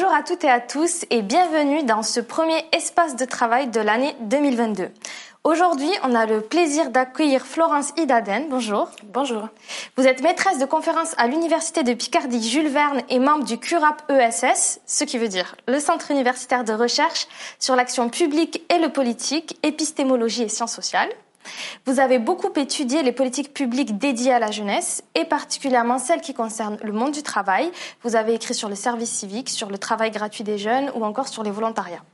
Bonjour à toutes et à tous et bienvenue dans ce premier espace de travail de l'année 2022. Aujourd'hui, on a le plaisir d'accueillir Florence Idaden. Bonjour. Bonjour. Vous êtes maîtresse de conférence à l'Université de Picardie Jules Verne et membre du CURAP ESS, ce qui veut dire le Centre universitaire de recherche sur l'action publique et le politique, épistémologie et sciences sociales. Vous avez beaucoup étudié les politiques publiques dédiées à la jeunesse et particulièrement celles qui concernent le monde du travail. Vous avez écrit sur le service civique, sur le travail gratuit des jeunes ou encore sur les volontariats.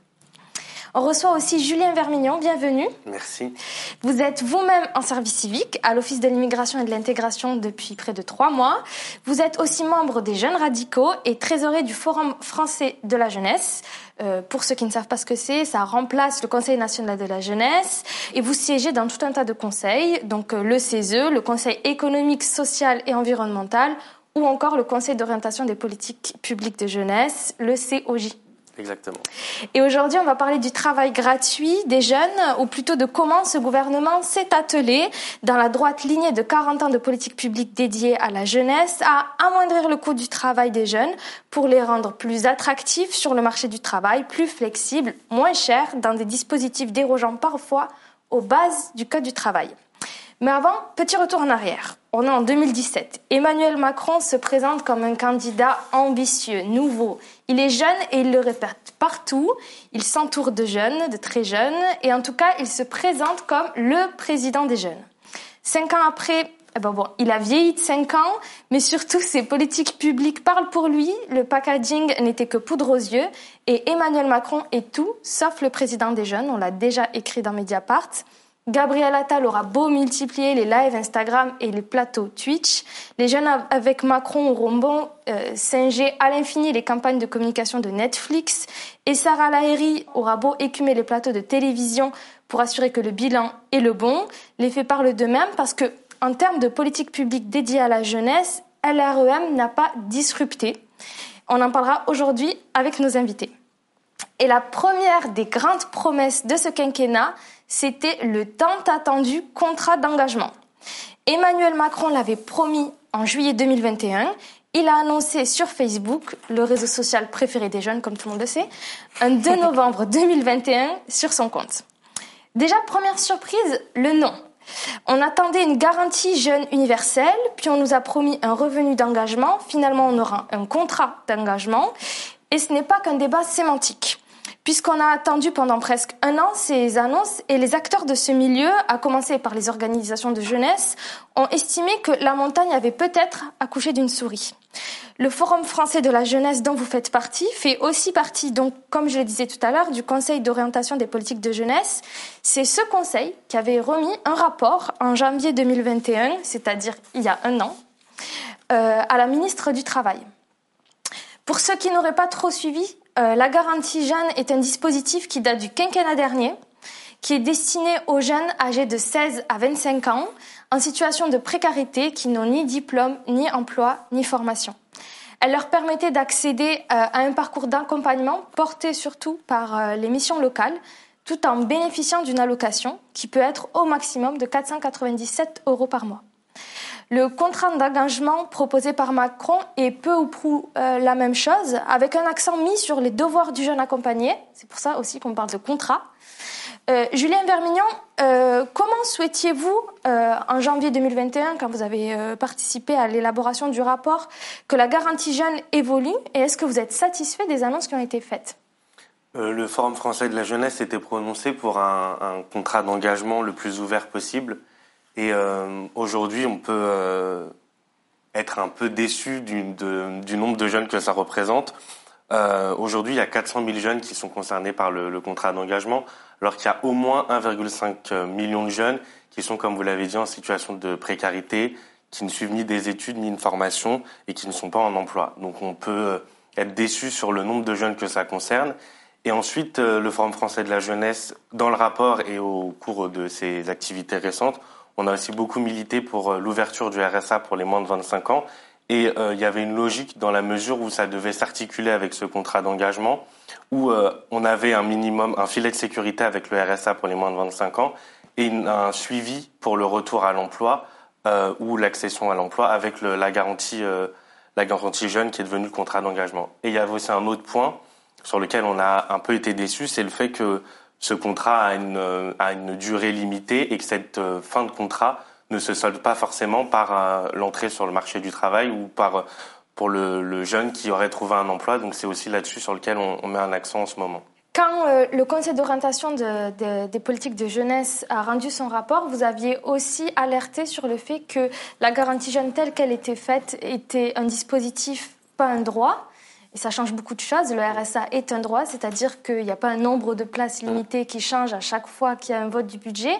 On reçoit aussi Julien Vermignon, bienvenue. Merci. Vous êtes vous-même en service civique à l'Office de l'immigration et de l'intégration depuis près de trois mois. Vous êtes aussi membre des Jeunes Radicaux et trésorier du Forum français de la jeunesse. Euh, pour ceux qui ne savent pas ce que c'est, ça remplace le Conseil national de la jeunesse et vous siégez dans tout un tas de conseils, donc euh, le CESE, le Conseil économique, social et environnemental ou encore le Conseil d'orientation des politiques publiques de jeunesse, le COJ. Exactement. Et aujourd'hui, on va parler du travail gratuit des jeunes, ou plutôt de comment ce gouvernement s'est attelé, dans la droite lignée de 40 ans de politique publique dédiée à la jeunesse, à amoindrir le coût du travail des jeunes pour les rendre plus attractifs sur le marché du travail, plus flexibles, moins chers, dans des dispositifs dérogeant parfois aux bases du Code du travail. Mais avant, petit retour en arrière. On est en 2017. Emmanuel Macron se présente comme un candidat ambitieux, nouveau. Il est jeune et il le répète partout. Il s'entoure de jeunes, de très jeunes, et en tout cas, il se présente comme le président des jeunes. Cinq ans après, eh ben bon, il a vieilli de cinq ans, mais surtout ses politiques publiques parlent pour lui. Le packaging n'était que poudre aux yeux, et Emmanuel Macron est tout, sauf le président des jeunes. On l'a déjà écrit dans Mediapart. Gabriel Attal aura beau multiplier les lives Instagram et les plateaux Twitch, les jeunes avec Macron auront bon euh, singer à l'infini les campagnes de communication de Netflix, et Sarah Lahiri aura beau écumer les plateaux de télévision pour assurer que le bilan est le bon. Les faits parlent d'eux-mêmes parce que, en termes de politique publique dédiée à la jeunesse, LREM n'a pas disrupté. On en parlera aujourd'hui avec nos invités. Et la première des grandes promesses de ce quinquennat, c'était le tant attendu contrat d'engagement. Emmanuel Macron l'avait promis en juillet 2021. Il a annoncé sur Facebook, le réseau social préféré des jeunes, comme tout le monde le sait, un 2 novembre 2021 sur son compte. Déjà, première surprise, le nom. On attendait une garantie jeune universelle, puis on nous a promis un revenu d'engagement. Finalement, on aura un contrat d'engagement. Et ce n'est pas qu'un débat sémantique puisqu'on a attendu pendant presque un an ces annonces et les acteurs de ce milieu, à commencer par les organisations de jeunesse, ont estimé que la montagne avait peut-être accouché d'une souris. Le Forum français de la jeunesse dont vous faites partie fait aussi partie, donc, comme je le disais tout à l'heure, du Conseil d'orientation des politiques de jeunesse. C'est ce conseil qui avait remis un rapport en janvier 2021, c'est-à-dire il y a un an, euh, à la ministre du Travail. Pour ceux qui n'auraient pas trop suivi, euh, la garantie jeune est un dispositif qui date du quinquennat dernier, qui est destiné aux jeunes âgés de 16 à 25 ans en situation de précarité qui n'ont ni diplôme, ni emploi, ni formation. Elle leur permettait d'accéder euh, à un parcours d'accompagnement porté surtout par euh, les missions locales, tout en bénéficiant d'une allocation qui peut être au maximum de 497 euros par mois. Le contrat d'engagement proposé par Macron est peu ou prou euh, la même chose, avec un accent mis sur les devoirs du jeune accompagné. C'est pour ça aussi qu'on parle de contrat. Euh, Julien Vermignon, euh, comment souhaitiez-vous, en janvier 2021, quand vous avez participé à l'élaboration du rapport, que la garantie jeune évolue Et est-ce que vous êtes satisfait des annonces qui ont été faites? Le Forum français de la jeunesse était prononcé pour un contrat d'engagement le plus ouvert possible et euh, aujourd'hui, on peut euh, être un peu déçu du, nombre de jeunes que ça représente. Euh, aujourd'hui, il y a 400 000 jeunes qui sont concernés par le, le contrat d'engagement, alors qu'il y a au moins 1,5 million de jeunes qui sont, comme vous l'avez dit, en situation de précarité, qui ne suivent ni des études ni une formation et qui ne sont pas en emploi. Donc on peut être déçu sur le nombre de jeunes que ça concerne. Et ensuite, le Forum français de la jeunesse, dans le rapport et au cours de ses activités récentes, on a aussi beaucoup milité pour euh, l'ouverture du RSA pour les moins de 25 ans. Et euh, il y avait une logique dans la mesure où ça devait s'articuler avec ce contrat d'engagement, où euh, on avait un minimum, un filet de sécurité avec le RSA pour les moins de 25 ans et un suivi pour le retour à l'emploi ou l'accession à l'emploi avec la garantie, la garantie jeune qui est devenue le contrat d'engagement. Et il y avait aussi un autre point sur lequel on a un peu été déçu, c'est le fait que ce contrat a une, a une durée limitée et que cette fin de contrat ne se solde pas forcément par l'entrée sur le marché du travail ou par pour le, jeune qui aurait trouvé un emploi. Donc c'est aussi là-dessus sur lequel on, met un accent en ce moment. Quand euh, le Conseil d'orientation des politiques de jeunesse a rendu son rapport, vous aviez aussi alerté sur le fait que la garantie jeune telle qu'elle était faite était un dispositif, pas un droit. Et ça change beaucoup de choses. Le RSA est un droit, c'est-à-dire qu'il n'y a pas un nombre de places limitées qui change à chaque fois qu'il y a un vote du budget.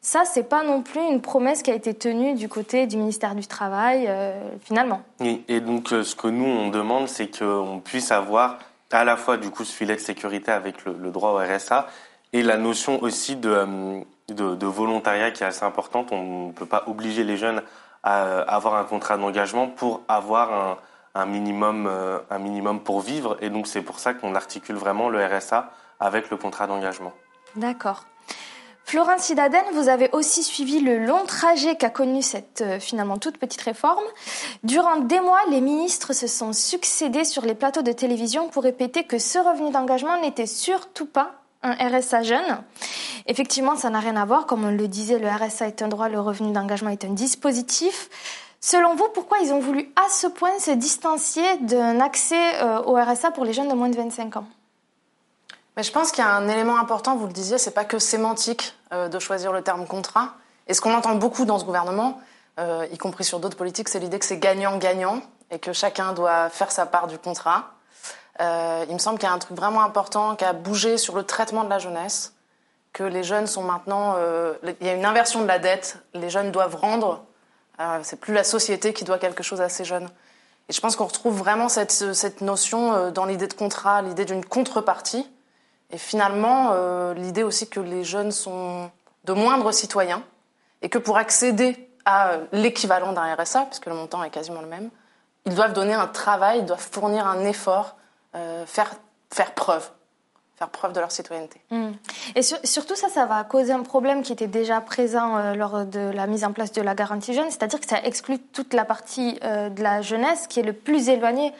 Ça, c'est pas non plus une promesse qui a été tenue du côté du ministère du Travail, euh, finalement. Et donc euh, ce que nous on demande, c'est qu'on puisse avoir à la fois du coup ce filet de sécurité avec le, droit au RSA et la notion aussi euh, de, de, volontariat qui est assez importante. On ne peut pas obliger les jeunes à avoir un contrat d'engagement pour avoir un, un minimum, un minimum pour vivre. Et donc c'est pour ça qu'on articule vraiment le RSA avec le contrat d'engagement. D'accord. Florence Sidaden, vous avez aussi suivi le long trajet qu'a connu cette euh, finalement toute petite réforme. Durant des mois, les ministres se sont succédés sur les plateaux de télévision pour répéter que ce revenu d'engagement n'était surtout pas un RSA jeune. Effectivement, ça n'a rien à voir. Comme on le disait, le RSA est un droit, le revenu d'engagement est un dispositif. Selon vous, pourquoi ils ont voulu à ce point se distancier d'un accès euh, au RSA pour les jeunes de moins de 25 ans? Je pense qu'il y a un élément important, vous le disiez, c'est pas que sémantique euh, de choisir le terme contrat. Et ce qu'on entend beaucoup dans ce gouvernement, euh, y compris sur d'autres politiques, c'est l'idée que c'est gagnant-gagnant et que chacun doit faire sa part du contrat. Il me semble qu'il y a un truc vraiment important qui a bougé sur le traitement de la jeunesse, que les jeunes sont maintenant... il y a une inversion de la dette, les jeunes doivent rendre, c'est plus la société qui doit quelque chose à ces jeunes. Et je pense qu'on retrouve vraiment cette, cette notion dans l'idée de contrat, l'idée d'une contrepartie. Et finalement, euh, l'idée aussi que les jeunes sont de moindres citoyens et que pour accéder à l'équivalent d'un RSA, puisque le montant est quasiment le même, ils doivent donner un travail, ils doivent fournir un effort, euh, faire, faire preuve faire preuve de leur citoyenneté. Hmm. Et surtout ça, ça va causer un problème qui était déjà présent euh, lors de la mise en place de la garantie jeune, c'est-à-dire que ça exclut toute la partie de la jeunesse qui est le plus éloignée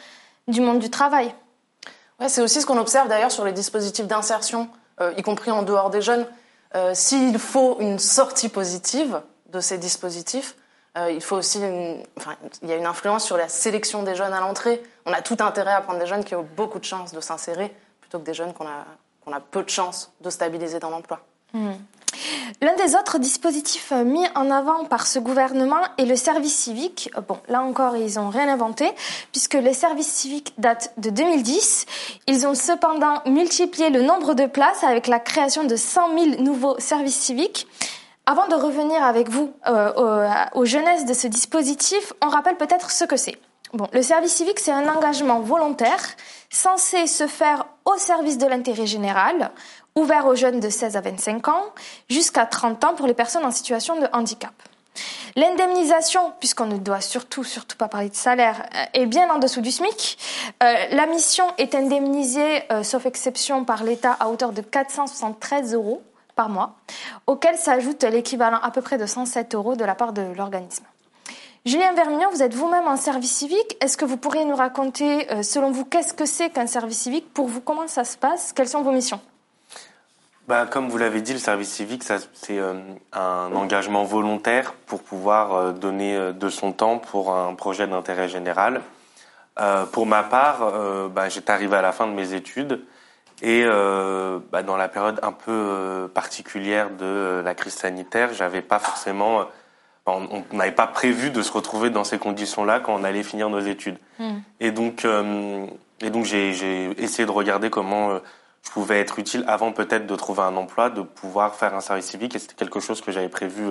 du monde du travail c'est aussi ce qu'on observe d'ailleurs sur les dispositifs d'insertion, euh, y compris en dehors des jeunes. Euh, s'il faut une sortie positive de ces dispositifs, euh, il faut aussi, une, enfin, il y a une influence sur la sélection des jeunes à l'entrée. On a tout intérêt à prendre des jeunes qui ont beaucoup de chances de s'insérer, plutôt que des jeunes qu'on a, a peu de chances de stabiliser dans l'emploi. Mmh. L'un des autres dispositifs euh, mis en avant par ce gouvernement est le service civique. Euh, bon, là encore, ils n'ont rien inventé, puisque le service civique date de 2010. Ils ont cependant multiplié le nombre de places avec la création de 100 000 nouveaux services civiques. Avant de revenir avec vous euh, aux, jeunesses de ce dispositif, on rappelle peut-être ce que c'est. Bon, le service civique, c'est un engagement volontaire censé se faire au service de l'intérêt général, ouvert aux jeunes de 16 à 25 ans, jusqu'à 30 ans pour les personnes en situation de handicap. L'indemnisation, puisqu'on ne doit surtout, surtout pas parler de salaire, euh, est bien en dessous du SMIC. Euh, la mission est indemnisée, euh, sauf exception, par l'État à hauteur de 473 euros par mois, auquel s'ajoute l'équivalent à peu près de 107 euros de la part de l'organisme. Julien Vermignon, vous êtes vous-même en service civique. Est-ce que vous pourriez nous raconter, selon vous, qu'est-ce que c'est qu'un service civique? Pour vous, comment ça se passe? Quelles sont vos missions? Bah, Comme vous l'avez dit, le service civique, c'est euh, un engagement volontaire pour pouvoir euh, donner euh, de son temps pour un projet d'intérêt général. pour ma part, bah, j'étais arrivé à la fin de mes études et bah, dans la période un peu particulière de la crise sanitaire, j'avais pas forcément, on n'avait pas prévu de se retrouver dans ces conditions-là quand on allait finir nos études. Hmm. Et donc, et donc j'ai essayé de regarder comment je pouvais être utile avant peut-être de trouver un emploi, de pouvoir faire un service civique. Et c'était quelque chose que j'avais prévu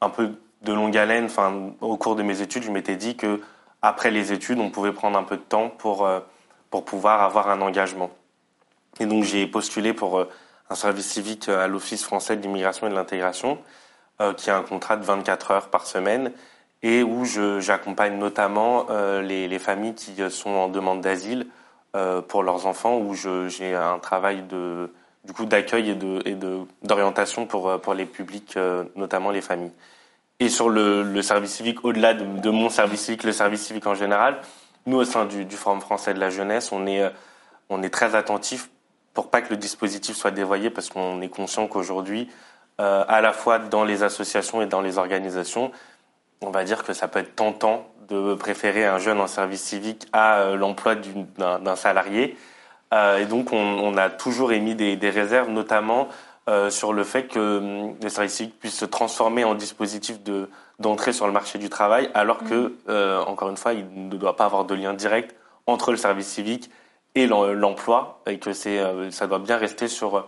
un peu de longue haleine. Enfin, au cours de mes études, je m'étais dit que après les études, on pouvait prendre un peu de temps pour, euh, pour pouvoir avoir un engagement. Et donc j'ai postulé pour euh, un service civique à l'Office français de l'immigration et de l'intégration, euh, qui a un contrat de 24 heures par semaine et où j'accompagne notamment les, les, familles qui sont en demande d'asile euh, pour leurs enfants où j'ai un travail de du coup d'accueil et de et d'orientation pour euh, pour les publics euh, notamment les familles. Et sur le, service civique au-delà de, mon service civique le service civique en général nous, au sein du, Forum français de la jeunesse, on est, on est très attentif pour pas que le dispositif soit dévoyé, parce qu'on est conscient qu'aujourd'hui, à la fois dans les associations et dans les organisations, on va dire que ça peut être tentant de préférer un jeune en service civique à l'emploi d'un salarié. et donc, on, a toujours émis des, des réserves, notamment euh, sur le fait que hum, le service civique puisse se transformer en dispositif de, d'entrée sur le marché du travail, alors que, mm. euh, encore une fois, il ne doit pas avoir de lien direct entre le service civique et l'emploi, et que euh, ça doit bien rester sur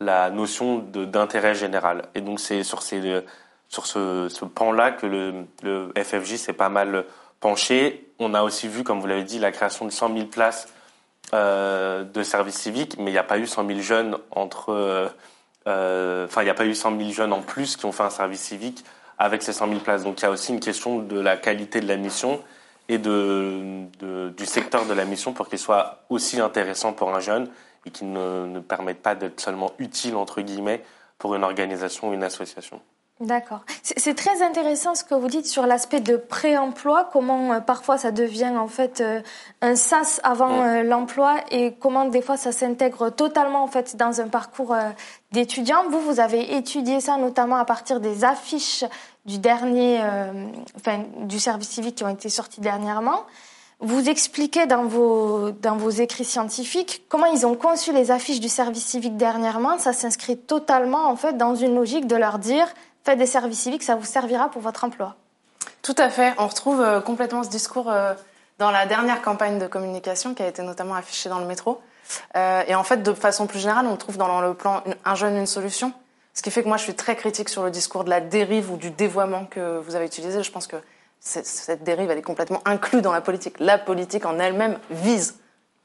la notion d'intérêt général. Et donc c'est sur, ces, sur ce, ce pan-là que le, le FFJ s'est pas mal penché. On a aussi vu, comme vous l'avez dit, la création de 100 000 places de service civique, mais il n'y a pas eu 100 000 jeunes entre euh, enfin, il n'y a pas eu 100 000 jeunes en plus qui ont fait un service civique avec ces 100 000 places. Donc il y a aussi une question de la qualité de la mission et du secteur de la mission pour qu'il soit aussi intéressant pour un jeune et qu'il ne, ne permette pas d'être seulement utile, entre guillemets, pour une organisation ou une association. D'accord. C'est très intéressant ce que vous dites sur l'aspect de pré-emploi, comment euh, parfois ça devient en fait euh, un sas avant euh, l'emploi et comment des fois ça s'intègre totalement en fait dans un parcours d'étudiant. Vous, vous avez étudié ça notamment à partir des affiches du dernier, enfin du service civique qui ont été sorties dernièrement. Vous expliquez dans vos, dans vos écrits scientifiques comment ils ont conçu les affiches du service civique dernièrement. Ça s'inscrit totalement en fait dans une logique de leur dire faites des services civiques, ça vous servira pour votre emploi. Tout à fait. On retrouve euh, complètement ce discours euh, dans la dernière campagne de communication qui a été notamment affichée dans le métro. Euh, et en fait, de façon plus générale, on trouve dans le plan un jeune, une solution. Ce qui fait que moi, je suis très critique sur le discours de la dérive ou du dévoiement que vous avez utilisé. Je pense que cette dérive, elle est complètement inclue dans la politique. La politique en elle-même vise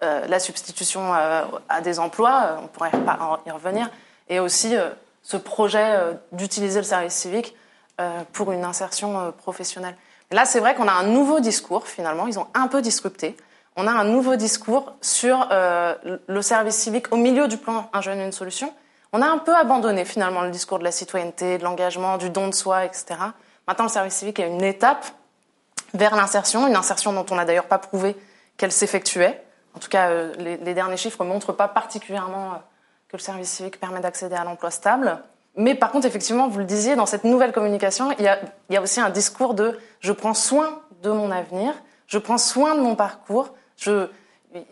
la substitution à des emplois, on pourrait y revenir, et aussi ce projet euh, d'utiliser le service civique euh, pour une insertion euh, professionnelle. Là, c'est vrai qu'on a un nouveau discours, finalement. Ils ont un peu disrupté. On a un nouveau discours sur le service civique au milieu du plan Un jeune, une solution. On a un peu abandonné, finalement, le discours de la citoyenneté, de l'engagement, du don de soi, etc. Maintenant, le service civique est une étape vers l'insertion, une insertion dont on n'a d'ailleurs pas prouvé qu'elle s'effectuait. En tout cas, les, derniers chiffres ne montrent pas particulièrement le service civique permet d'accéder à l'emploi stable. Mais par contre, effectivement, vous le disiez, dans cette nouvelle communication, il y a, aussi un discours de je prends soin de mon avenir, je prends soin de mon parcours, il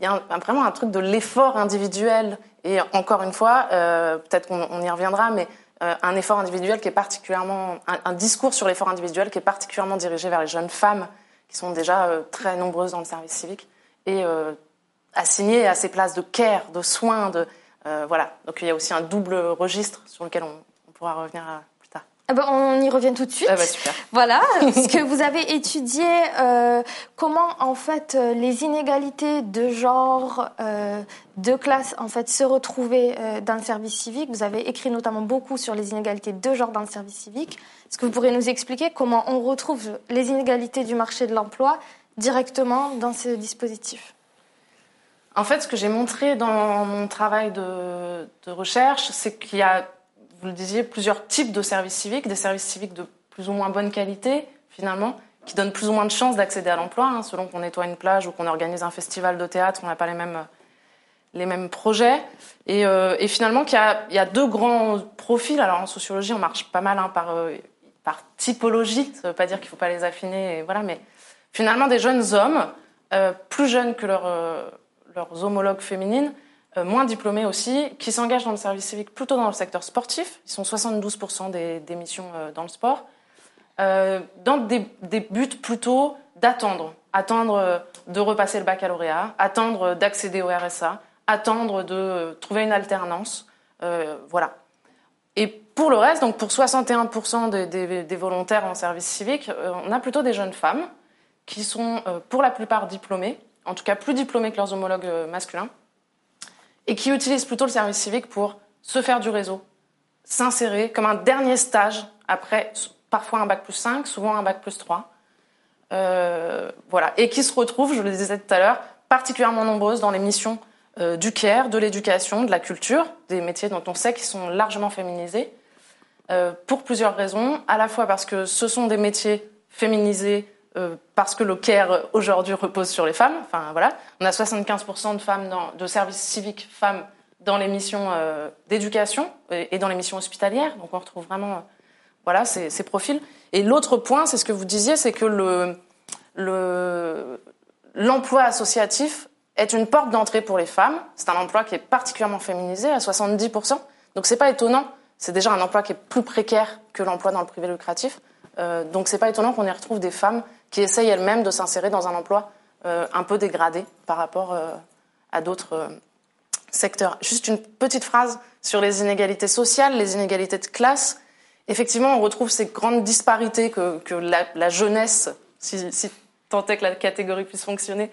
y a vraiment un truc de l'effort individuel. Et encore une fois, euh, peut-être qu'on y reviendra, mais euh, un effort individuel qui est particulièrement, un, discours sur l'effort individuel qui est particulièrement dirigé vers les jeunes femmes qui sont déjà euh, très nombreuses dans le service civique et assignées à ces places de care, de soins, de, voilà. Donc il y a aussi un double registre sur lequel on, pourra revenir euh, plus tard. Ah ben, on y revient tout de suite. Ah bah, super. Voilà, parce que vous avez étudié euh, comment en fait les inégalités de genre, de classe en fait se retrouvaient dans le service civique. Vous avez écrit notamment beaucoup sur les inégalités de genre dans le service civique. Est-ce que vous pourriez nous expliquer comment on retrouve les inégalités du marché de l'emploi directement dans ce dispositif? En fait, ce que j'ai montré dans mon travail de, recherche, c'est qu'il y a, vous le disiez, plusieurs types de services civiques, des services civiques de plus ou moins bonne qualité, finalement, qui donnent plus ou moins de chances d'accéder à l'emploi. Hein, selon qu'on nettoie une plage ou qu'on organise un festival de théâtre, on n'a pas les mêmes, les mêmes projets. Et, euh, finalement, qu'il y, a, deux grands profils. Alors en sociologie, on marche pas mal hein, par, euh, par typologie. Ça ne veut pas dire qu'il ne faut pas les affiner, voilà, mais finalement, des jeunes hommes, euh, plus jeunes que leur leurs homologues féminines, euh, moins diplômées aussi, qui s'engagent dans le service civique plutôt dans le secteur sportif. Ils sont 72% des, missions euh, dans le sport. Euh, dans des, buts plutôt d'attendre. Attendre de repasser le baccalauréat, attendre d'accéder au RSA, attendre de trouver une alternance. voilà. Et pour le reste, donc pour 61% des, des, volontaires en service civique, on a plutôt des jeunes femmes qui sont pour la plupart diplômées, en tout cas plus diplômés que leurs homologues euh, masculins, et qui utilisent plutôt le service civique pour se faire du réseau, s'insérer comme un dernier stage après parfois un bac plus 5, souvent un bac plus 3. Euh, voilà. Et qui se retrouvent, je le disais tout à l'heure, particulièrement nombreuses dans les missions euh, du CARE, de l'éducation, de la culture, des métiers dont on sait qu'ils sont largement féminisés, pour plusieurs raisons. À la fois parce que ce sont des métiers féminisés parce que le care aujourd'hui repose sur les femmes. Enfin voilà, on a 75% de femmes de services civiques femmes dans les missions d'éducation et, dans les missions hospitalières. Donc on retrouve vraiment voilà ces, profils. Et l'autre point, c'est ce que vous disiez, c'est que le l'emploi associatif est une porte d'entrée pour les femmes. C'est un emploi qui est particulièrement féminisé à 70%. Donc c'est pas étonnant. C'est déjà un emploi qui est plus précaire que l'emploi dans le privé lucratif. Euh, donc c'est pas étonnant qu'on y retrouve des femmes qui essayent elles-mêmes de s'insérer dans un emploi euh, un peu dégradé par rapport euh, à d'autres euh, secteurs. Juste une petite phrase sur les inégalités sociales, les inégalités de classe. Effectivement, on retrouve ces grandes disparités que, la, jeunesse, si, tant est que la catégorie puisse fonctionner,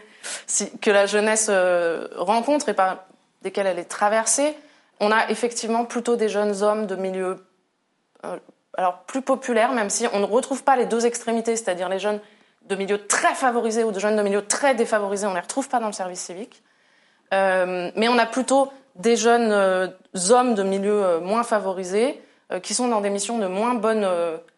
que la jeunesse rencontre et par desquelles elle est traversée. On a effectivement plutôt des jeunes hommes de milieux alors plus populaires, même si on ne retrouve pas les deux extrémités, c'est-à-dire les jeunes de milieux très favorisés ou de jeunes de milieux très défavorisés, on ne les retrouve pas dans le service civique. Euh, mais on a plutôt des jeunes euh, hommes de milieux euh, moins favorisés qui sont dans des missions de moins bonne,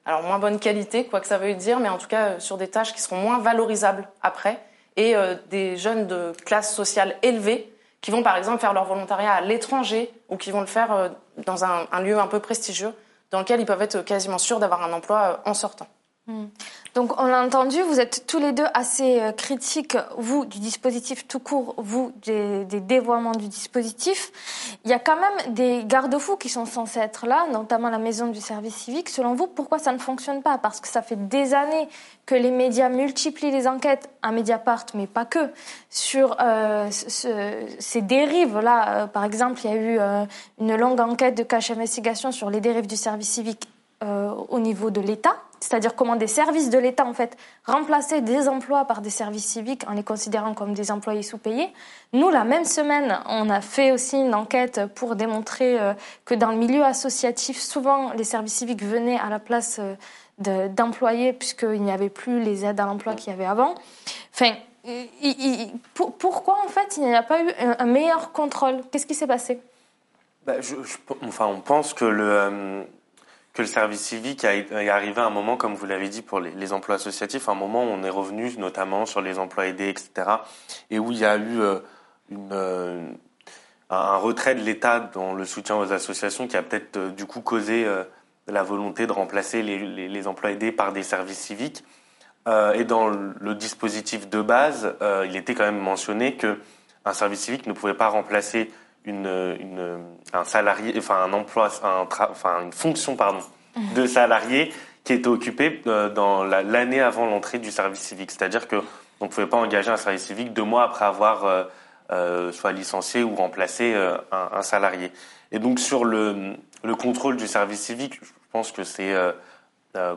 alors moins bonne qualité, quoi que ça veuille dire, mais en tout cas sur des tâches qui seront moins valorisables après et des jeunes de classe sociale élevée qui vont par exemple faire leur volontariat à l'étranger ou qui vont le faire dans un, lieu un peu prestigieux dans lequel ils peuvent être quasiment sûrs d'avoir un emploi en sortant. Mmh. Donc on l'a entendu, vous êtes tous les deux assez euh, critiques, vous du dispositif tout court, vous des, dévoiements du dispositif. Il y a quand même des garde-fous qui sont censés être là, notamment la maison du service civique. Selon vous, pourquoi ça ne fonctionne pas? Parce que ça fait des années que les médias multiplient les enquêtes, à Mediapart, mais pas que, sur euh, ce, ces dérives-là. Euh, par exemple, il y a eu une longue enquête de cache investigation sur les dérives du service civique au niveau de l'État c'est-à-dire comment des services de l'État en fait remplaçaient des emplois par des services civiques en les considérant comme des employés sous-payés. Nous, la même semaine, on a fait aussi une enquête pour démontrer euh, que dans le milieu associatif, souvent les services civiques venaient à la place euh, d'employés puisqu'il n'y avait plus les aides à l'emploi qu'il y avait avant. Enfin, pourquoi en fait il n'y a pas eu un, meilleur contrôle? Qu'est-ce qui s'est passé? Bah, Enfin, on pense que le euh que le service civique est arrivé à un moment, comme vous l'avez dit, pour les, emplois associatifs, un moment où on est revenu notamment sur les emplois aidés, etc., et où il y a eu euh, euh, un retrait de l'État dans le soutien aux associations qui a peut-être euh, du coup causé la volonté de remplacer les, les, emplois aidés par des services civiques. Et dans le dispositif de base, il était quand même mentionné que un service civique ne pouvait pas remplacer une, une, un salarié, enfin un emploi, un enfin une fonction pardon de salarié qui était occupée euh, dans l'année la, avant l'entrée du service civique. C'est-à-dire que on ne pouvait pas engager un service civique deux mois après avoir euh, euh, soit licencié ou remplacé euh, un, un, salarié. Et donc sur le, le, contrôle du service civique, je pense que c'est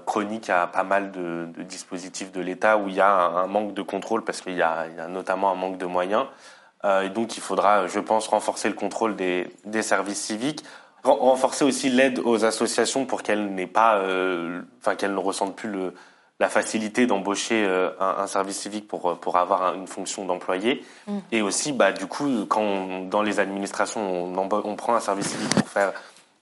chronique à pas mal de, de dispositifs de l'État où il y a un, un, manque de contrôle parce qu'il y, y, a notamment un manque de moyens. Euh, et donc, il faudra, je pense, renforcer le contrôle des, des services civiques, renforcer aussi l'aide aux associations pour qu'elles n'aient pas, euh, enfin qu'elles ne ressentent plus le, la facilité d'embaucher euh, un, un, service civique pour pour avoir une fonction d'employé. Mmh. Et aussi, bah du coup, quand on, dans les administrations on, on, prend un service civique pour faire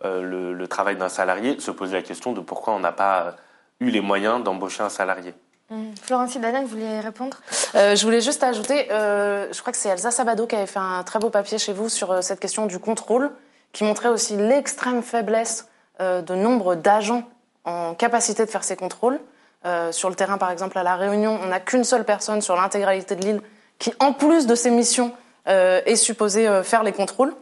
euh, le, le, travail d'un salarié, se poser la question de pourquoi on n'a pas eu les moyens d'embaucher un salarié. Mmh. Florence vous vouliez répondre? Euh, Je voulais juste ajouter, euh, je crois que c'est Elsa Sabado qui avait fait un très beau papier chez vous sur euh, cette question du contrôle, qui montrait aussi l'extrême faiblesse de nombre d'agents en capacité de faire ces contrôles. Sur le terrain, par exemple, à La Réunion, on n'a qu'une seule personne sur l'intégralité de l'île qui, en plus de ses missions, est supposée faire les contrôles.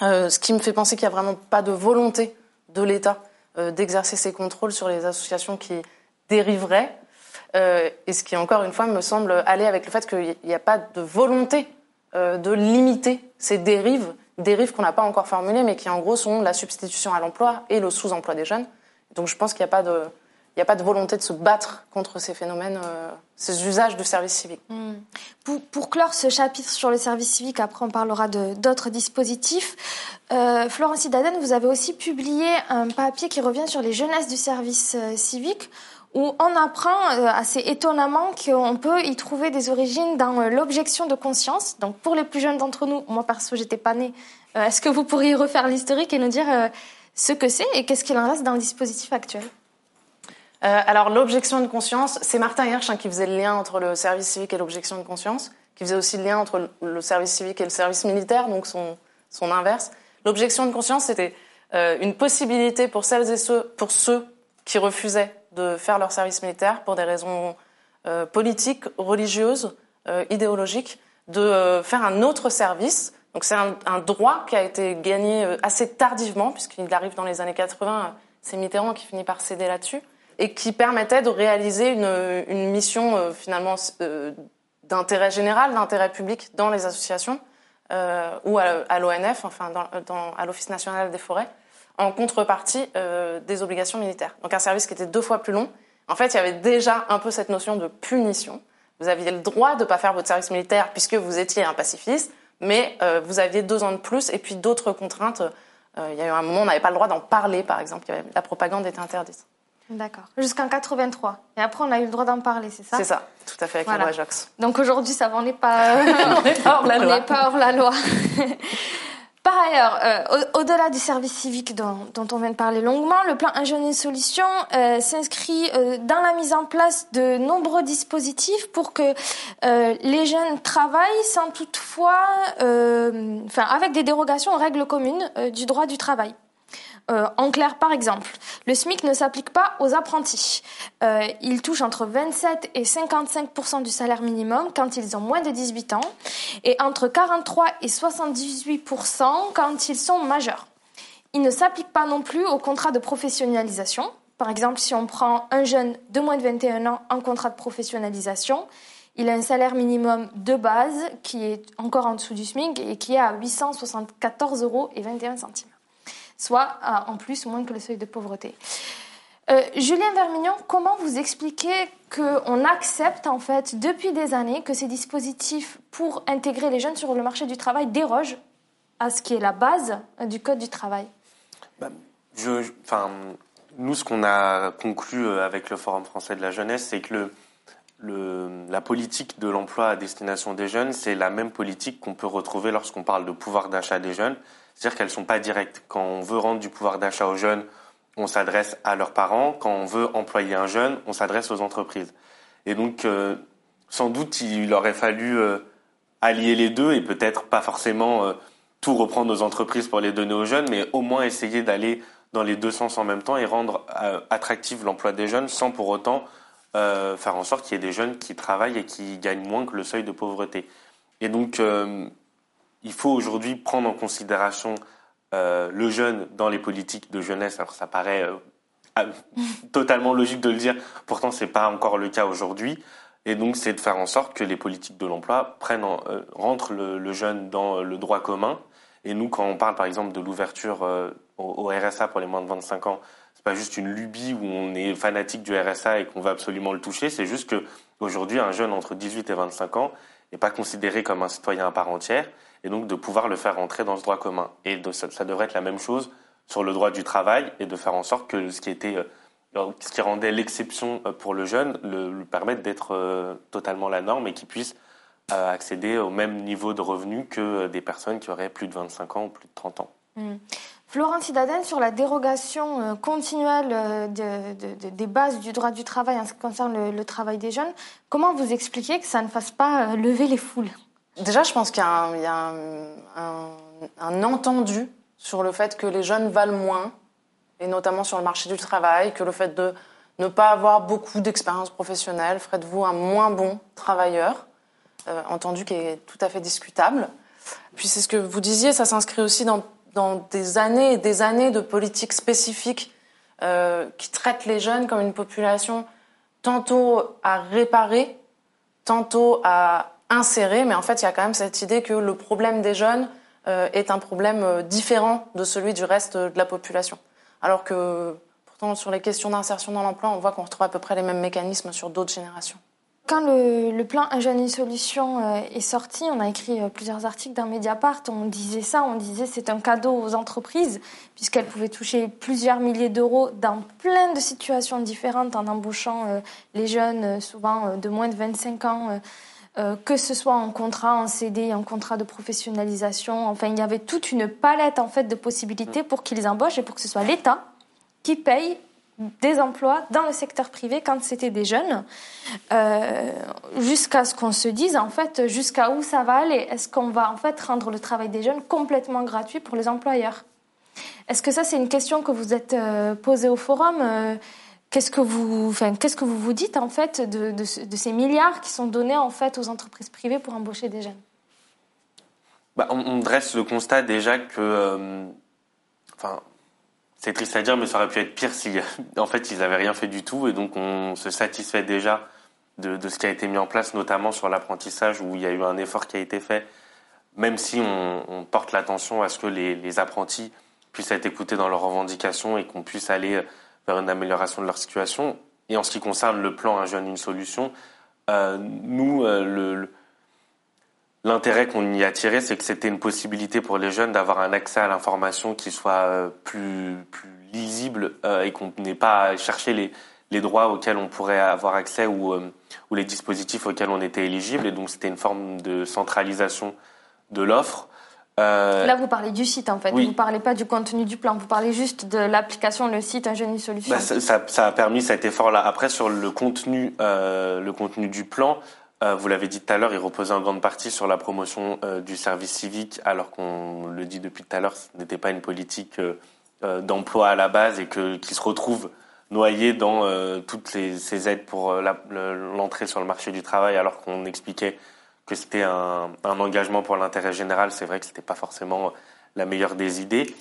ce qui me fait penser qu'il n'y a vraiment pas de volonté de l'État d'exercer ces contrôles sur les associations qui dériveraient. Euh, et ce qui, encore une fois, me semble aller avec le fait qu'il n'y a pas de volonté euh, de limiter ces dérives, dérives qu'on n'a pas encore formulées, mais qui, en gros, sont la substitution à l'emploi et le sous-emploi des jeunes. Donc, je pense qu'il n'y a pas de... Volonté de se battre contre ces phénomènes, euh, ces usages du service civique. Mmh. Pour, clore ce chapitre sur le service civique, après on parlera d'autres dispositifs. Florence Daden, vous avez aussi publié un papier qui revient sur les jeunesses du service civique où on apprend euh, assez étonnamment qu'on peut y trouver des origines dans euh, l'objection de conscience. Donc pour les plus jeunes d'entre nous, moi perso j'étais pas née, euh, est-ce que vous pourriez refaire l'historique et nous dire ce que c'est et qu'est-ce qu'il en reste dans le dispositif actuel? Alors l'objection de conscience, c'est Martin Hirsch hein, qui faisait le lien entre le service civique et l'objection de conscience, qui faisait aussi le lien entre le service civique et le service militaire, donc son, inverse. L'objection de conscience, c'était une possibilité pour celles et ceux, pour ceux qui refusaient de faire leur service militaire pour des raisons euh, politiques, religieuses, euh, idéologiques, de euh, faire un autre service. Donc c'est un, droit qui a été gagné assez tardivement, puisqu'il arrive dans les années 80, c'est Mitterrand qui finit par céder là-dessus et qui permettait de réaliser une, mission finalement d'intérêt général, d'intérêt public dans les associations ou à, l'ONF, enfin à l'Office national des forêts, en contrepartie euh, des obligations militaires. Donc un service qui était deux fois plus long. En fait, il y avait déjà un peu cette notion de punition. Vous aviez le droit de ne pas faire votre service militaire puisque vous étiez un pacifiste, mais euh, vous aviez deux ans de plus et puis d'autres contraintes. Euh, il y a eu un moment, on n'avait pas le droit d'en parler, par exemple. La propagande était interdite. D'accord. Jusqu'en 83. Et après, on a eu le droit d'en parler, c'est ça? C'est ça, tout à fait, avec voilà. la loi Jox. Donc aujourd'hui, ça va, on n'est pas, on n'est pas hors la loi. On n'est pas hors la loi. Par ailleurs, euh, au-delà du service civique dont, on vient de parler longuement, le plan Un jeune une solution euh, s'inscrit euh, dans la mise en place de nombreux dispositifs pour que les jeunes travaillent sans toutefois, enfin, avec des dérogations aux règles communes du droit du travail. Euh, en clair, par exemple, le SMIC ne s'applique pas aux apprentis. Euh, ils touchent entre 27 et 55% du salaire minimum quand ils ont moins de 18 ans et entre 43 et 78% quand ils sont majeurs. Il ne s'applique pas non plus au contrat de professionnalisation. Par exemple, si on prend un jeune de moins de 21 ans en contrat de professionnalisation, il a un salaire minimum de base qui est encore en dessous du SMIC et qui est à 874 euros et 21 centimes soit en plus moins que le seuil de pauvreté. Euh, Julien Vermignon, comment vous expliquez qu'on accepte en fait depuis des années que ces dispositifs pour intégrer les jeunes sur le marché du travail dérogent à ce qui est la base du code du travail? Enfin, Nous, ce qu'on a conclu euh, avec le Forum français de la jeunesse, c'est que le, la politique de l'emploi à destination des jeunes, c'est la même politique qu'on peut retrouver lorsqu'on parle de pouvoir d'achat des jeunes. C'est-à-dire qu'elles ne sont pas directes. Quand on veut rendre du pouvoir d'achat aux jeunes, on s'adresse à leurs parents. Quand on veut employer un jeune, on s'adresse aux entreprises. Et donc, euh, sans doute, il aurait fallu euh, allier les deux et peut-être pas forcément euh, tout reprendre aux entreprises pour les donner aux jeunes, mais au moins essayer d'aller dans les deux sens en même temps et rendre attractif l'emploi des jeunes sans pour autant euh, faire en sorte qu'il y ait des jeunes qui travaillent et qui gagnent moins que le seuil de pauvreté. Et donc, il faut aujourd'hui prendre en considération euh, le jeune dans les politiques de jeunesse. Alors ça paraît euh, totalement logique de le dire, pourtant c'est pas encore le cas aujourd'hui. Et donc c'est de faire en sorte que les politiques de l'emploi prennent, en, euh, rentrent le, jeune dans le droit commun. Et nous, quand on parle par exemple de l'ouverture euh, au, RSA pour les moins de 25 ans, pas juste une lubie où on est fanatique du RSA et qu'on va absolument le toucher. C'est juste que aujourd'hui, un jeune entre 18 et 25 ans n'est pas considéré comme un citoyen à part entière et donc de pouvoir le faire rentrer dans ce droit commun. Et ça, devrait être la même chose sur le droit du travail et de faire en sorte que ce qui était euh, ce qui rendait l'exception euh, pour le jeune le, permette d'être euh, totalement la norme et qu'il puisse accéder au même niveau de revenus que des personnes qui auraient plus de 25 ans ou plus de 30 ans. Mmh. Florence Hidaden, sur la dérogation euh, continuelle euh, de, de, de, des bases du droit du travail en ce qui concerne le, travail des jeunes, comment vous expliquez que ça ne fasse pas lever les foules? Déjà, je pense qu'il y a, un, entendu sur le fait que les jeunes valent moins, et notamment sur le marché du travail, que le fait de ne pas avoir beaucoup d'expérience professionnelle ferait de vous un moins bon travailleur, euh, entendu qui est tout à fait discutable. Puis c'est ce que vous disiez, ça s'inscrit aussi dans, dans, des années et des années de politiques spécifiques euh, qui traitent les jeunes comme une population tantôt à réparer, tantôt à inséré, mais en fait, il y a quand même cette idée que le problème des jeunes euh, est un problème euh, différent de celui du reste de la population. Alors que, pourtant, sur les questions d'insertion dans l'emploi, on voit qu'on retrouve à peu près les mêmes mécanismes sur d'autres générations. Quand le, plan Un jeune, une solution euh, est sorti, on a écrit euh, plusieurs articles dans Mediapart, on disait ça, on disait c'est un cadeau aux entreprises, puisqu'elles pouvaient toucher plusieurs milliers d'euros dans plein de situations différentes en embauchant euh, les jeunes, souvent de moins de 25 ans, que ce soit en contrat, en CD, en contrat de professionnalisation. Enfin, il y avait toute une palette en fait de possibilités pour qu'ils embauchent et pour que ce soit l'État qui paye des emplois dans le secteur privé quand c'était des jeunes, euh, jusqu'à ce qu'on se dise en fait jusqu'à où ça va aller. Est-ce qu'on va en fait rendre le travail des jeunes complètement gratuit pour les employeurs? Est-ce que ça c'est une question que vous êtes euh, posée au forum euh, Qu'est-ce que vous, qu'est-ce que vous vous dites en fait de, de, ces milliards qui sont donnés en fait aux entreprises privées pour embaucher des jeunes? Bah, on, on, dresse le constat déjà que, enfin, c'est triste à dire, mais ça aurait pu être pire si, en fait, ils n'avaient rien fait du tout. Et donc, on se satisfait déjà de, ce qui a été mis en place, notamment sur l'apprentissage, où il y a eu un effort qui a été fait, même si on, porte l'attention à ce que les, les, apprentis puissent être écoutés dans leurs revendications et qu'on puisse aller vers une amélioration de leur situation. Et en ce qui concerne le plan Un jeune, une solution, euh, nous, euh, le, L'intérêt qu'on y a tiré, c'est que c'était une possibilité pour les jeunes d'avoir un accès à l'information qui soit euh, plus, plus lisible euh, et qu'on n'ait pas à chercher les, les droits auxquels on pourrait avoir accès ou, euh, ou les dispositifs auxquels on était éligible. Et donc, c'était une forme de centralisation de l'offre. Euh... Là, vous parlez du site, en fait. Oui. Vous ne parlez pas du contenu du plan. Vous parlez juste de l'application, le site, un jeune, une solution. Bah, ça, a permis cet effort-là. Après, sur le contenu, euh, le contenu du plan, vous l'avez dit tout à l'heure, il reposait en grande partie sur la promotion euh, du service civique, alors qu'on le dit depuis tout à l'heure, ce n'était pas une politique euh, d'emploi à la base et que, qui se retrouve noyée dans toutes ces aides pour l'entrée sur le marché du travail, alors qu'on expliquait que c'était un, engagement pour l'intérêt général. C'est vrai que c'était pas forcément la meilleure des idées.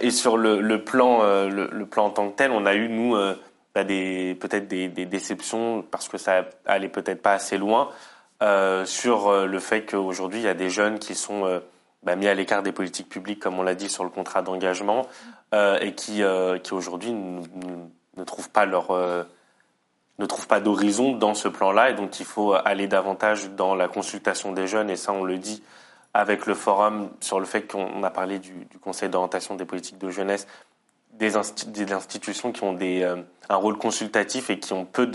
et sur le, plan, le, plan en tant que tel, on a eu nous des peut-être des, déceptions parce que ça allait peut-être pas assez loin euh, sur euh, le fait qu'aujourd'hui il y a des jeunes qui sont euh, bah, mis à l'écart des politiques publiques, comme on l'a dit sur le contrat d'engagement, et qui, aujourd'hui ne trouvent pas leur ne trouvent pas d'horizon dans ce plan-là, et donc il faut aller davantage dans la consultation des jeunes, et ça on le dit avec le forum sur le fait qu'on a parlé du Conseil d'orientation des politiques de jeunesse, des, insti des institutions qui ont des, euh, un rôle consultatif et qui ont peu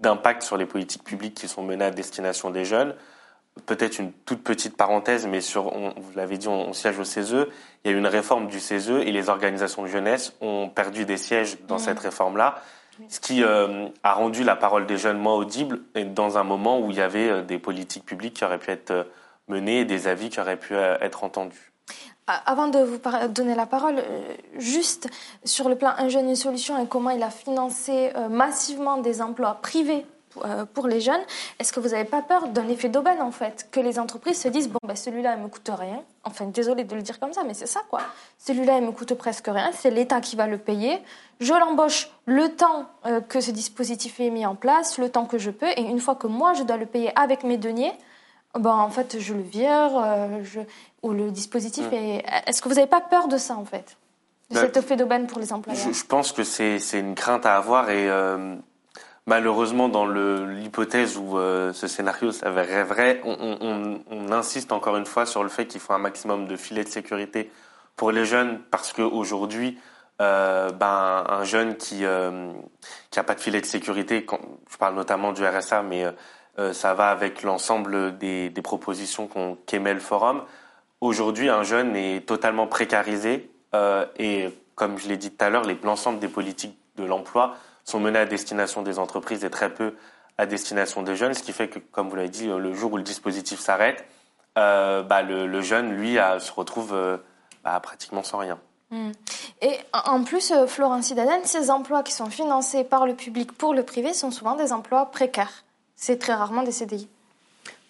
d'impact sur les politiques publiques qui sont menées à destination des jeunes. Peut-être une toute petite parenthèse, mais sur, on, vous l'avez dit, on, on, siège au CESE. Il y a eu une réforme du CESE et les organisations de jeunesse ont perdu des sièges dans mmh. cette réforme-là, ce qui euh, a rendu la parole des jeunes moins audible et dans un moment où il y avait euh, des politiques publiques qui auraient pu être menées et des avis qui auraient pu être entendus. Avant de vous donner la parole, euh, juste sur le plan Un jeune, une solution et comment il a financé euh, massivement des emplois privés euh, pour les jeunes, est-ce que vous n'avez pas peur d'un effet d'aubaine en fait? Que les entreprises se disent, bon, ben, celui-là, il me coûte rien. Enfin, désolé de le dire comme ça, mais c'est ça quoi. Celui-là, il me coûte presque rien. C'est l'État qui va le payer. Je l'embauche le temps que ce dispositif est mis en place, le temps que je peux. Et une fois que moi, je dois le payer avec mes deniers, ben, en fait, je le vire, je ou le dispositif mmh. est. Est-ce que vous n'avez pas peur de ça en fait? De cet effet d'aubaine pour les employeurs? je, je, pense que c'est une crainte à avoir et euh, malheureusement dans l'hypothèse où euh, ce scénario s'avérerait vrai, on, on, on, insiste encore une fois sur le fait qu'il faut un maximum de filets de sécurité pour les jeunes parce qu'aujourd'hui, euh, ben, un jeune qui euh, qui a pas de filet de sécurité, quand, je parle notamment du RSA, mais euh, ça va avec l'ensemble des, propositions qu'émet le forum Aujourd'hui, un jeune est totalement précarisé euh, et, comme je l'ai dit tout à l'heure, l'ensemble des politiques de l'emploi sont menées à destination des entreprises et très peu à destination des jeunes, ce qui fait que, comme vous l'avez dit, le jour où le dispositif s'arrête, euh, bah, le, jeune, lui, se retrouve euh, bah, pratiquement sans rien. Mmh. Et en plus, euh, Florence Cidaden, ces emplois qui sont financés par le public pour le privé sont souvent des emplois précaires. C'est très rarement des CDI.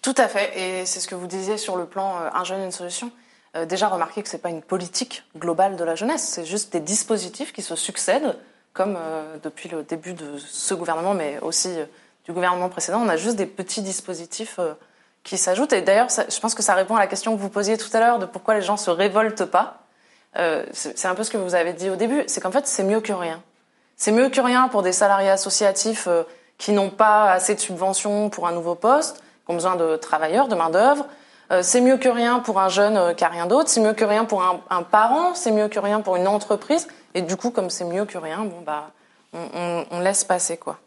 Tout à fait, et c'est ce que vous disiez sur le plan Un jeune, une solution. Euh, déjà, remarquez que ce n'est pas une politique globale de la jeunesse, c'est juste des dispositifs qui se succèdent, comme euh, depuis le début de ce gouvernement, mais aussi euh, du gouvernement précédent. On a juste des petits dispositifs qui s'ajoutent. Et d'ailleurs, je pense que ça répond à la question que vous posiez tout à l'heure de pourquoi les gens se révoltent pas. C'est un peu ce que vous avez dit au début, c'est qu'en fait, c'est mieux que rien. C'est mieux que rien pour des salariés associatifs qui n'ont pas assez de subventions pour un nouveau poste qui ont besoin de travailleurs, de main-d'œuvre. Euh, c'est mieux que rien pour un jeune euh, qui a rien d'autre. C'est mieux que rien pour un, un parent. C'est mieux que rien pour une entreprise. Et du coup, comme c'est mieux que rien, bon bah, on, on, on laisse passer quoi.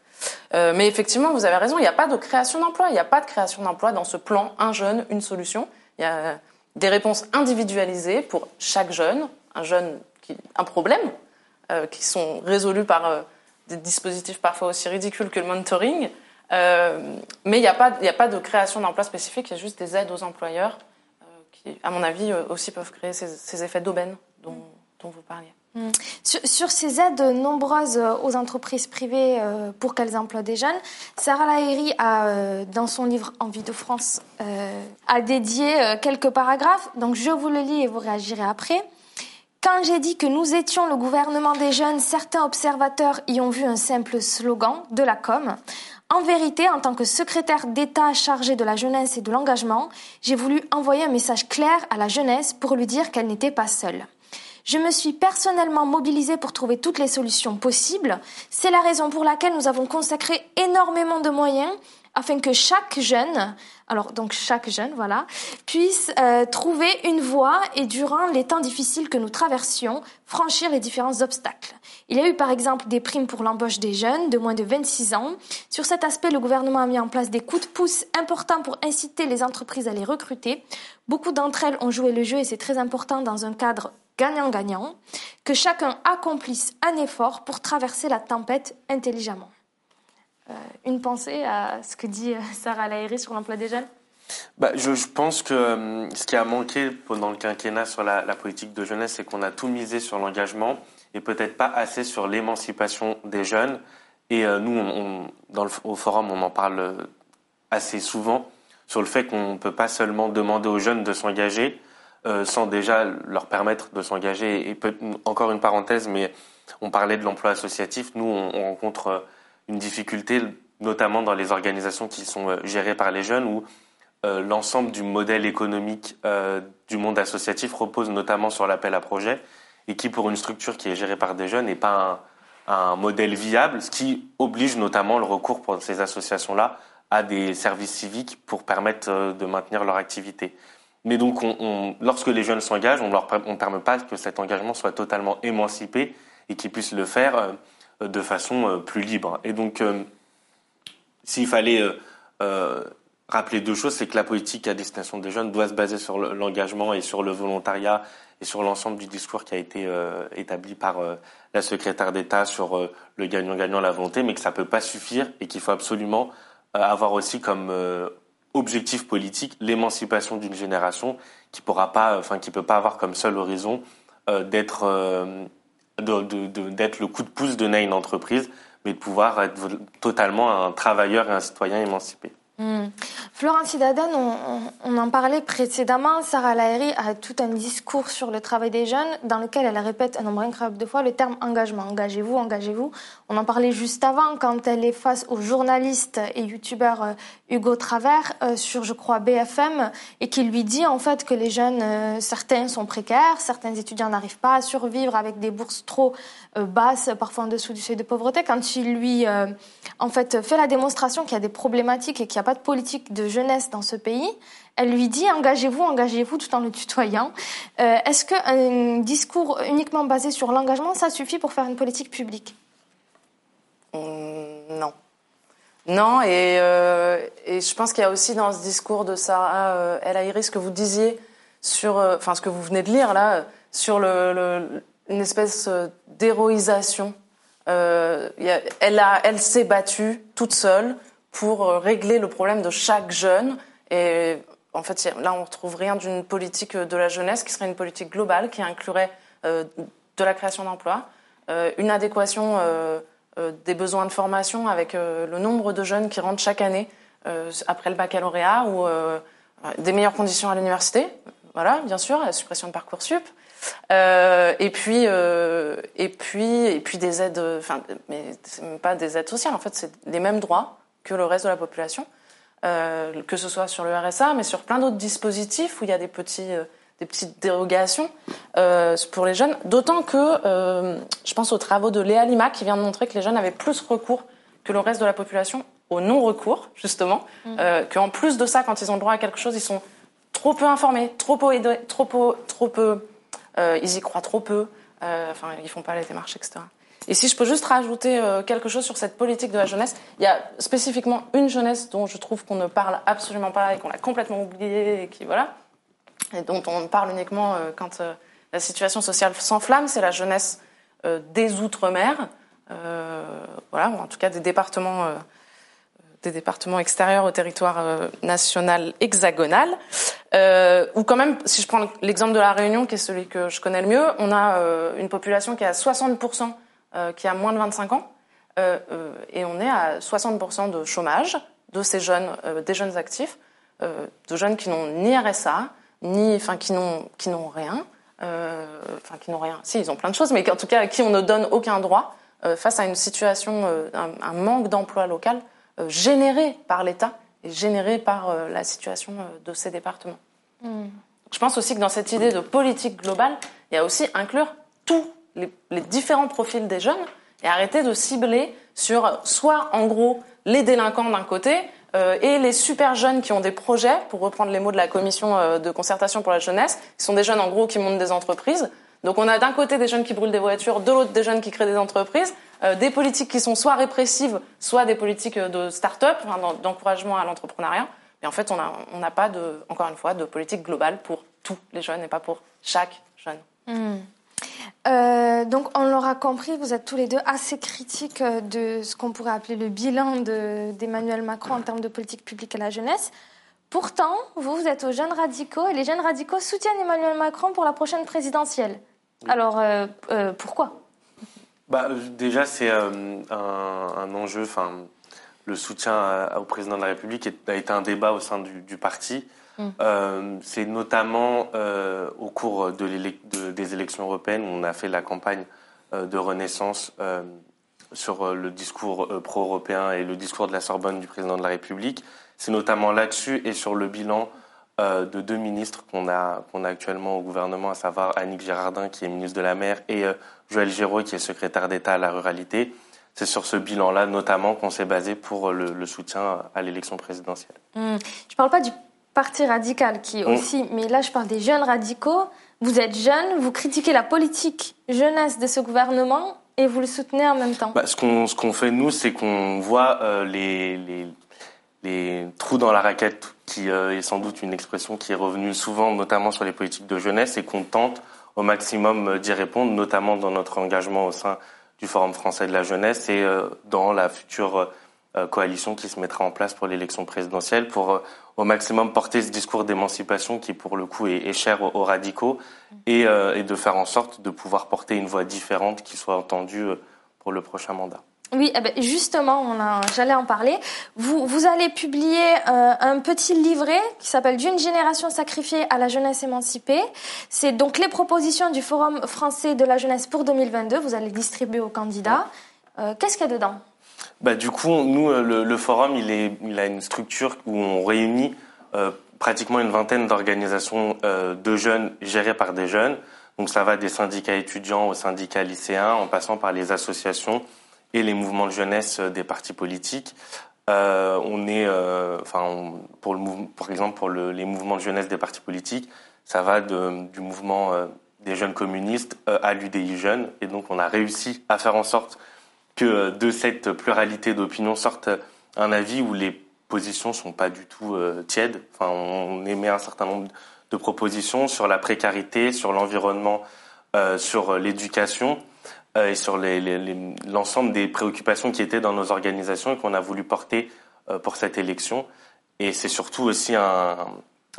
Euh, mais effectivement, vous avez raison. Il n'y a pas de création d'emploi. Il n'y a pas de création d'emploi dans ce plan un jeune, une solution. Il y a des réponses individualisées pour chaque jeune, un jeune qui, un problème, euh, qui sont résolus par des dispositifs parfois aussi ridicules que le mentoring. mais il n'y a, pas, a pas de création d'emplois spécifiques, il y a juste des aides aux employeurs qui, à mon avis, aussi peuvent créer ces, effets d'aubaine dont, dont vous parliez. Mm. Sur, ces aides nombreuses aux entreprises privées euh, pour qu'elles emploient des jeunes, Sarah Lahiri a, euh, dans son livre Envie de France, euh, a dédié quelques paragraphes. Donc je vous le lis et vous réagirez après. Quand j'ai dit que nous étions le gouvernement des jeunes, certains observateurs y ont vu un simple slogan de la com. En vérité, en tant que secrétaire d'État chargé de la jeunesse et de l'engagement, j'ai voulu envoyer un message clair à la jeunesse pour lui dire qu'elle n'était pas seule. Je me suis personnellement mobilisée pour trouver toutes les solutions possibles. C'est la raison pour laquelle nous avons consacré énormément de moyens afin que chaque jeune, alors donc chaque jeune, voilà, puisse euh, trouver une voie et durant les temps difficiles que nous traversions, franchir les différents obstacles. Il y a eu par exemple des primes pour l'embauche des jeunes de moins de 26 ans. Sur cet aspect, le gouvernement a mis en place des coups de pouce importants pour inciter les entreprises à les recruter. Beaucoup d'entre elles ont joué le jeu et c'est très important dans un cadre gagnant-gagnant, que chacun accomplisse un effort pour traverser la tempête intelligemment. Euh, une pensée à ce que dit euh, Sarah Lahiri sur l'emploi des jeunes? Bah, je, pense que euh, ce qui a manqué pendant le quinquennat sur la, politique de jeunesse, c'est qu'on a tout misé sur l'engagement et peut-être pas assez sur l'émancipation des jeunes. Et nous, au forum, on en parle assez souvent sur le fait qu'on ne peut pas seulement demander aux jeunes de s'engager, sans déjà leur permettre de s'engager. Et encore une parenthèse, mais on parlait de l'emploi associatif. Nous, on, rencontre une difficulté, notamment dans les organisations qui sont euh, gérées par les jeunes, où l'ensemble du modèle économique du monde associatif repose notamment sur l'appel à projet, et qui, pour une structure qui est gérée par des jeunes, n'est pas un, modèle viable, ce qui oblige notamment le recours pour ces associations-là à des services civiques pour permettre de maintenir leur activité. Mais donc, on, lorsque les jeunes s'engagent, on ne permet pas que cet engagement soit totalement émancipé et qu'ils puissent le faire euh, de façon euh, plus libre. Et donc, euh, s'il fallait rappeler deux choses, c'est que la politique à destination des jeunes doit se baser sur l'engagement et sur le volontariat et sur l'ensemble du discours qui a été établi par la secrétaire d'État sur le gagnant-gagnant, la volonté, mais que ça ne peut pas suffire et qu'il faut absolument avoir aussi comme objectif politique l'émancipation d'une génération qui pourra pas, enfin qui peut pas avoir comme seul horizon euh, d'être euh, d'être le coup de pouce donné à une entreprise, mais de pouvoir être totalement un travailleur et un citoyen émancipé. Hmm. Florence Hidaden, on, en parlait précédemment. Sarah Lahiri a tout un discours sur le travail des jeunes dans lequel elle répète un nombre incroyable de fois le terme engagement. Engagez-vous, engagez-vous. On en parlait juste avant quand elle est face au journaliste et youtubeur euh, Hugo Travers euh, sur, je crois, BFM et qui lui dit en fait que les jeunes, euh, certains sont précaires, certains étudiants n'arrivent pas à survivre avec des bourses trop basses, parfois en dessous du seuil de pauvreté. Quand il lui, en fait, fait la démonstration qu'il y a des problématiques et qu'il n'y a pas de politique de jeunesse dans ce pays, elle lui dit engagez-vous, engagez-vous tout en le tutoyant. Euh, est-ce qu'un discours uniquement basé sur l'engagement, ça suffit pour faire une politique publique? Mmh, Non. Non, et, euh, et je pense qu'il y a aussi dans ce discours de Sarah euh, El Haïri ce que vous disiez sur, enfin ce que vous venez de lire là, sur une espèce d'héroïsation. elle, elle s'est battue toute seule pour euh, régler le problème de chaque jeune. Et en fait, là, on ne retrouve rien d'une politique de la jeunesse qui serait une politique globale qui inclurait euh, de la création d'emplois, euh, une adéquation des besoins de formation avec le nombre de jeunes qui rentrent chaque année après le baccalauréat ou des meilleures conditions à l'université. Voilà, bien sûr, la suppression de Parcoursup. Euh, et puis, et puis, et puis des aides, enfin, mais même pas des aides sociales. En fait, c'est les mêmes droits que le reste de la population, euh, que ce soit sur le RSA, mais sur plein d'autres dispositifs où il y a des, petits, euh, des petites dérogations euh, pour les jeunes. D'autant que je pense aux travaux de Léa Lima qui vient de montrer que les jeunes avaient plus recours que le reste de la population au non-recours, justement. Mmh. Qu'en plus de ça, quand ils ont le droit à quelque chose, ils sont trop peu informés, trop peu, trop peu, trop peu ils y croient trop peu, enfin, ils font pas les démarches, etc. Et si je peux juste rajouter euh, quelque chose sur cette politique de la jeunesse, il y a spécifiquement une jeunesse dont je trouve qu'on ne parle absolument pas et qu'on a complètement oublié et qui voilà, et dont on parle uniquement euh, quand euh, la situation sociale s'enflamme, c'est la jeunesse des outre-mer. voilà, ou en tout cas des départements des départements extérieurs au territoire national hexagonal, euh, ou quand même, si je prends l'exemple de la Réunion, qui est celui que je connais le mieux, on a une population qui est à 60%, euh, qui a moins de 25 ans, euh, et on est à 60% de chômage de ces jeunes, des jeunes actifs, de jeunes qui n'ont ni RSA, ni, enfin, qui n'ont, qui n'ont rien, enfin, qui n'ont rien. Si, ils ont plein de choses, mais en tout cas, à qui on ne donne aucun droit face à une situation, un, un manque d'emploi local euh, généré par l'État et généré par euh, la situation euh, de ces départements. Hmm. Je pense aussi que dans cette idée de politique globale, il y a aussi inclure tous les, différents profils des jeunes et arrêter de cibler sur soit en gros les délinquants d'un côté et les super jeunes qui ont des projets, pour reprendre les mots de la commission de concertation pour la jeunesse, qui sont des jeunes en gros qui montent des entreprises. Donc on a d'un côté des jeunes qui brûlent des voitures, de l'autre des jeunes qui créent des entreprises. Euh, des politiques qui sont soit répressives, soit des politiques de start-up, d'encouragement à l'entrepreneuriat. Mais en fait, on n'a pas, de, encore une fois, de politique globale pour tous les jeunes et pas pour chaque jeune. Hmm. Euh, donc, on l'aura compris, vous êtes tous les deux assez critiques de ce qu'on pourrait appeler le bilan d'Emmanuel Macron en termes de politique publique à la jeunesse. Pourtant, vous, vous êtes aux jeunes radicaux et les jeunes radicaux soutiennent Emmanuel Macron pour la prochaine présidentielle. Alors, euh, pourquoi? Bah, Déjà, c'est euh, un, enjeu. Enfin, le soutien au président de la République a été un débat au sein du, parti. Mm. Euh, c'est notamment euh, au cours de des élections européennes où on a fait la campagne de renaissance sur le discours pro-européen et le discours de la Sorbonne du président de la République. C'est notamment là-dessus et sur le bilan de deux ministres qu'on a, qu'on a actuellement au gouvernement, à savoir Annick Girardin, qui est ministre de la Mer, et Joël Giraud, qui est secrétaire d'État à la ruralité. C'est sur ce bilan-là, notamment, qu'on s'est basé pour le, soutien à l'élection présidentielle. Hmm. Je ne parle pas du parti radical, qui hmm. aussi, mais là, je parle des jeunes radicaux. Vous êtes jeune, vous critiquez la politique jeunesse de ce gouvernement et vous le soutenez en même temps. Bah, ce qu'on fait, nous, c'est qu'on voit euh, les, les, les, trous dans la raquette, qui euh, est sans doute une expression qui est revenue souvent, notamment sur les politiques de jeunesse, et qu'on tente au maximum euh, d'y répondre, notamment dans notre engagement au sein du Forum français de la jeunesse et euh, dans la future coalition qui se mettra en place pour l'élection présidentielle pour au maximum porter ce discours d'émancipation qui pour le coup est, cher aux, radicaux et, et, de faire en sorte de pouvoir porter une voix différente qui soit entendue pour le prochain mandat. Oui, eh ben justement, j'allais en parler. Vous, vous allez publier euh, un petit livret qui s'appelle D'une génération sacrifiée à la jeunesse émancipée. C'est donc les propositions du Forum français de la jeunesse pour 2022. Vous allez distribuer aux candidats. Euh, qu'est-ce qu'il y a dedans? Bah, Du coup, nous, euh, le, Forum, il, est, il a une structure où on réunit pratiquement une vingtaine d'organisations de jeunes gérées par des jeunes. Donc ça va des syndicats étudiants aux syndicats lycéens, en passant par les associations et les mouvements de jeunesse des partis politiques. Euh, on est, euh, enfin, pour le par exemple, pour le, les mouvements de jeunesse des partis politiques, ça va de, du mouvement euh, des jeunes communistes euh, à l'UDI Jeunes, et donc on a réussi à faire en sorte que de cette pluralité d'opinions sorte un avis où les positions sont pas du tout tièdes. Enfin, on émet un certain nombre de propositions sur la précarité, sur l'environnement, sur l'éducation euh, et sur l'ensemble des préoccupations qui étaient dans nos organisations et qu'on a voulu porter euh, pour cette élection. Et c'est surtout aussi un,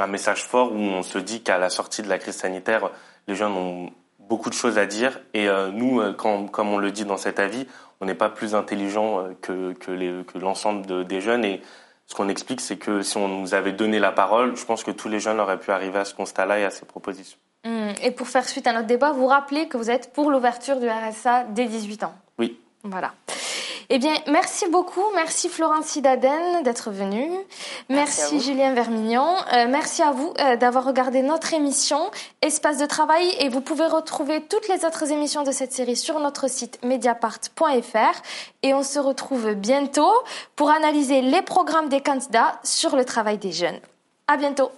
message fort où on se dit qu'à la sortie de la crise sanitaire, les jeunes ont beaucoup de choses à dire. Et euh, nous, comme on le dit dans cet avis, on n'est pas plus intelligent que, que l'ensemble de, des jeunes. Et ce qu'on explique, c'est que si on nous avait donné la parole, je pense que tous les jeunes auraient pu arriver à ce constat-là et à ces propositions. Hum, et pour faire suite à notre débat, vous rappelez que vous êtes pour l'ouverture du RSA dès 18 ans? Oui. Voilà. Eh bien, merci beaucoup. Merci Florence Sidaden d'être venue. Merci, Julien Vermignon. Euh, merci à vous euh, d'avoir regardé notre émission Espace de travail et vous pouvez retrouver toutes les autres émissions de cette série sur notre site mediapart.fr et on se retrouve bientôt pour analyser les programmes des candidats sur le travail des jeunes. À bientôt.